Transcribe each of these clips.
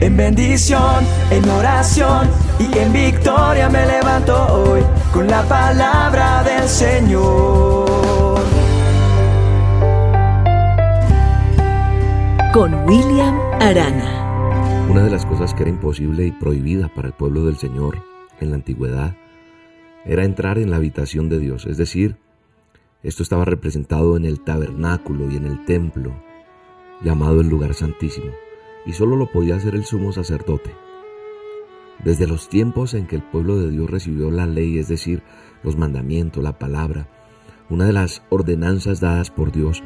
En bendición, en oración y en victoria me levanto hoy con la palabra del Señor. Con William Arana. Una de las cosas que era imposible y prohibida para el pueblo del Señor en la antigüedad era entrar en la habitación de Dios, es decir, esto estaba representado en el tabernáculo y en el templo, llamado el lugar santísimo, y solo lo podía hacer el sumo sacerdote. Desde los tiempos en que el pueblo de Dios recibió la ley, es decir, los mandamientos, la palabra, una de las ordenanzas dadas por Dios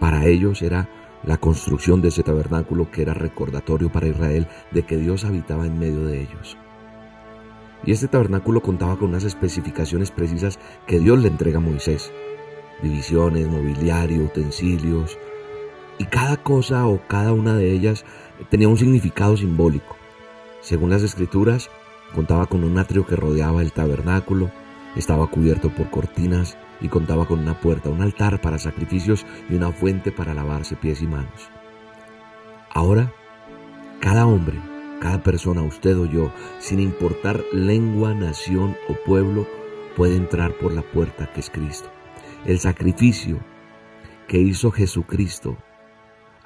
para ellos era la construcción de ese tabernáculo que era recordatorio para Israel de que Dios habitaba en medio de ellos. Y este tabernáculo contaba con unas especificaciones precisas que Dios le entrega a Moisés. Divisiones, mobiliario, utensilios. Y cada cosa o cada una de ellas tenía un significado simbólico. Según las escrituras, contaba con un atrio que rodeaba el tabernáculo, estaba cubierto por cortinas y contaba con una puerta, un altar para sacrificios y una fuente para lavarse pies y manos. Ahora, cada hombre, cada persona, usted o yo, sin importar lengua, nación o pueblo, puede entrar por la puerta que es Cristo. El sacrificio que hizo Jesucristo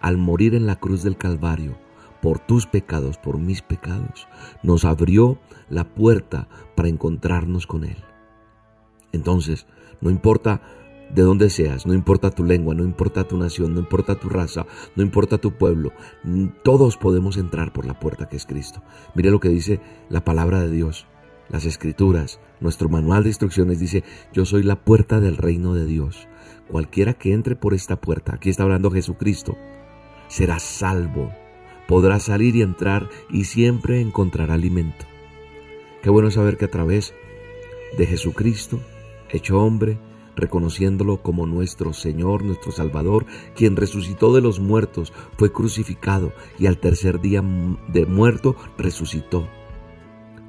al morir en la cruz del Calvario por tus pecados, por mis pecados, nos abrió la puerta para encontrarnos con Él. Entonces, no importa de dónde seas, no importa tu lengua, no importa tu nación, no importa tu raza, no importa tu pueblo, todos podemos entrar por la puerta que es Cristo. Mire lo que dice la palabra de Dios, las escrituras, nuestro manual de instrucciones dice, yo soy la puerta del reino de Dios. Cualquiera que entre por esta puerta, aquí está hablando Jesucristo, será salvo, podrá salir y entrar y siempre encontrará alimento. Qué bueno saber que a través de Jesucristo, hecho hombre, reconociéndolo como nuestro Señor, nuestro Salvador, quien resucitó de los muertos, fue crucificado y al tercer día de muerto resucitó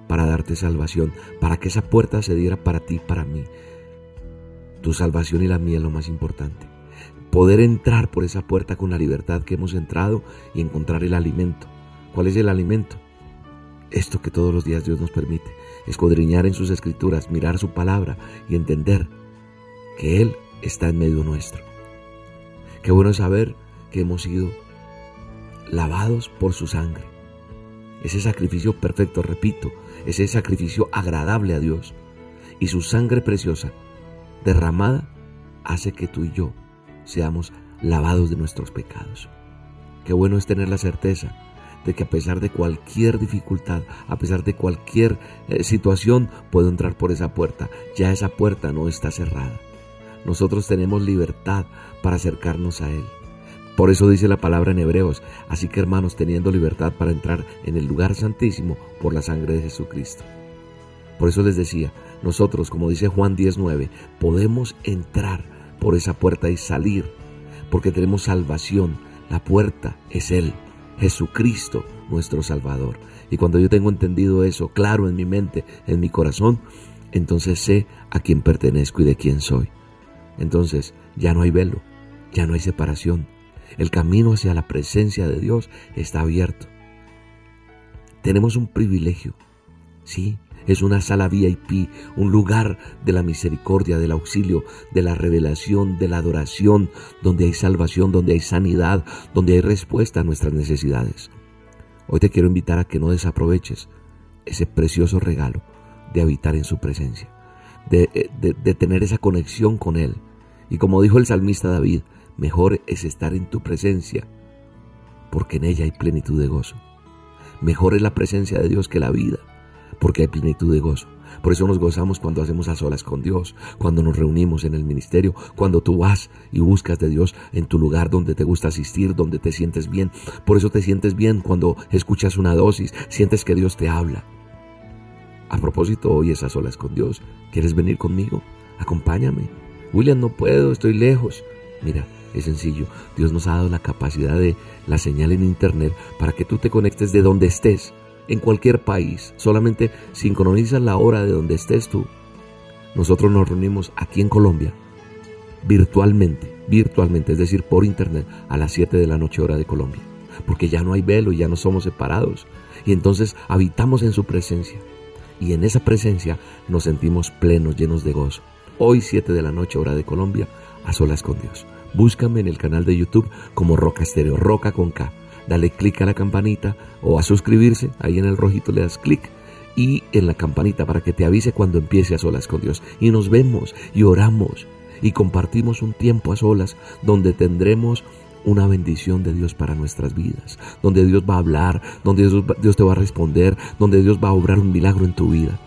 para darte salvación, para que esa puerta se diera para ti, para mí. Tu salvación y la mía es lo más importante. Poder entrar por esa puerta con la libertad que hemos entrado y encontrar el alimento. ¿Cuál es el alimento? Esto que todos los días Dios nos permite, escudriñar en sus escrituras, mirar su palabra y entender que Él está en medio nuestro. Qué bueno saber que hemos sido lavados por su sangre. Ese sacrificio perfecto, repito, ese sacrificio agradable a Dios. Y su sangre preciosa, derramada, hace que tú y yo seamos lavados de nuestros pecados. Qué bueno es tener la certeza de que a pesar de cualquier dificultad, a pesar de cualquier eh, situación, puedo entrar por esa puerta. Ya esa puerta no está cerrada. Nosotros tenemos libertad para acercarnos a Él. Por eso dice la palabra en Hebreos, así que hermanos, teniendo libertad para entrar en el lugar santísimo por la sangre de Jesucristo. Por eso les decía, nosotros, como dice Juan 19, podemos entrar por esa puerta y salir, porque tenemos salvación. La puerta es Él, Jesucristo, nuestro Salvador. Y cuando yo tengo entendido eso claro en mi mente, en mi corazón, entonces sé a quién pertenezco y de quién soy. Entonces ya no hay velo, ya no hay separación. El camino hacia la presencia de Dios está abierto. Tenemos un privilegio, sí, es una sala VIP, un lugar de la misericordia, del auxilio, de la revelación, de la adoración, donde hay salvación, donde hay sanidad, donde hay respuesta a nuestras necesidades. Hoy te quiero invitar a que no desaproveches ese precioso regalo de habitar en su presencia, de, de, tener esa conexión con Él. Y como dijo el salmista David, mejor es estar en tu presencia, porque en ella hay plenitud de gozo. Mejor es la presencia de Dios que la vida porque hay plenitud de gozo. Por eso nos gozamos cuando hacemos a solas con Dios, cuando nos reunimos en el ministerio, cuando tú vas y buscas de Dios en tu lugar donde te gusta asistir, donde te sientes bien. Por eso te sientes bien cuando escuchas una dosis, sientes que Dios te habla. A propósito, hoy es a solas con Dios. ¿Quieres venir conmigo? Acompáñame. William, no puedo, estoy lejos. Mira, es sencillo. Dios nos ha dado la capacidad de la señal en Internet para que tú te conectes de donde estés en cualquier país. Solamente sincronizas la hora de donde estés tú. Nosotros nos reunimos aquí en Colombia virtualmente, virtualmente, es decir, por internet, a las 7 de la noche hora de Colombia. porque ya no hay velo ya no somos separados. Y entonces habitamos en su presencia. Y en esa presencia nos sentimos plenos, llenos de gozo. Hoy 7 de la noche, hora de Colombia, a solas con Dios. Búscame en el canal de YouTube como Roca Estéreo, Roca con K. Dale clic a la campanita o a suscribirse, ahí en el rojito le das clic y en la campanita para que te avise cuando empiece a solas con Dios. Y nos vemos y oramos y compartimos un tiempo a solas donde tendremos una bendición de Dios para nuestras vidas, donde Dios va a hablar, donde Dios, te va a responder, donde Dios va a obrar un milagro en tu vida.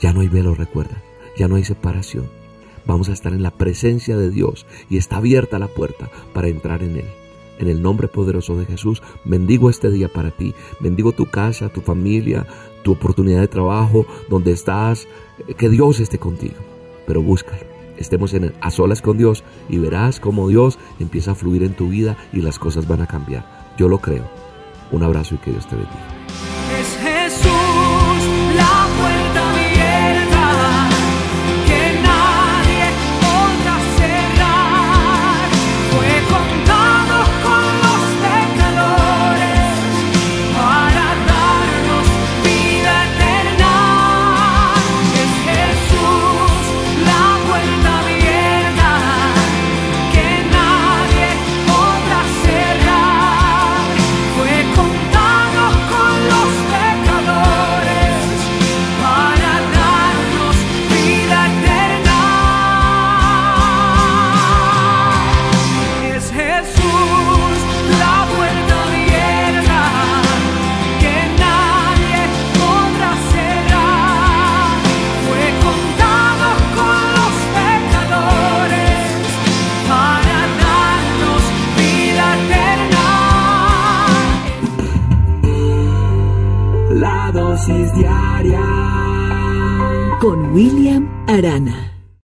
Ya no hay velo, recuerda, ya no hay separación. Vamos a estar en la presencia de Dios y está abierta la puerta para entrar en Él. En el nombre poderoso de Jesús, bendigo este día para ti, bendigo tu casa, tu familia, tu oportunidad de trabajo, donde estás, que Dios esté contigo, pero búscalo estemos en, a solas con Dios y verás cómo Dios empieza a fluir en tu vida y las cosas van a cambiar. Yo lo creo. Un abrazo y que Dios te bendiga. Con William Arana.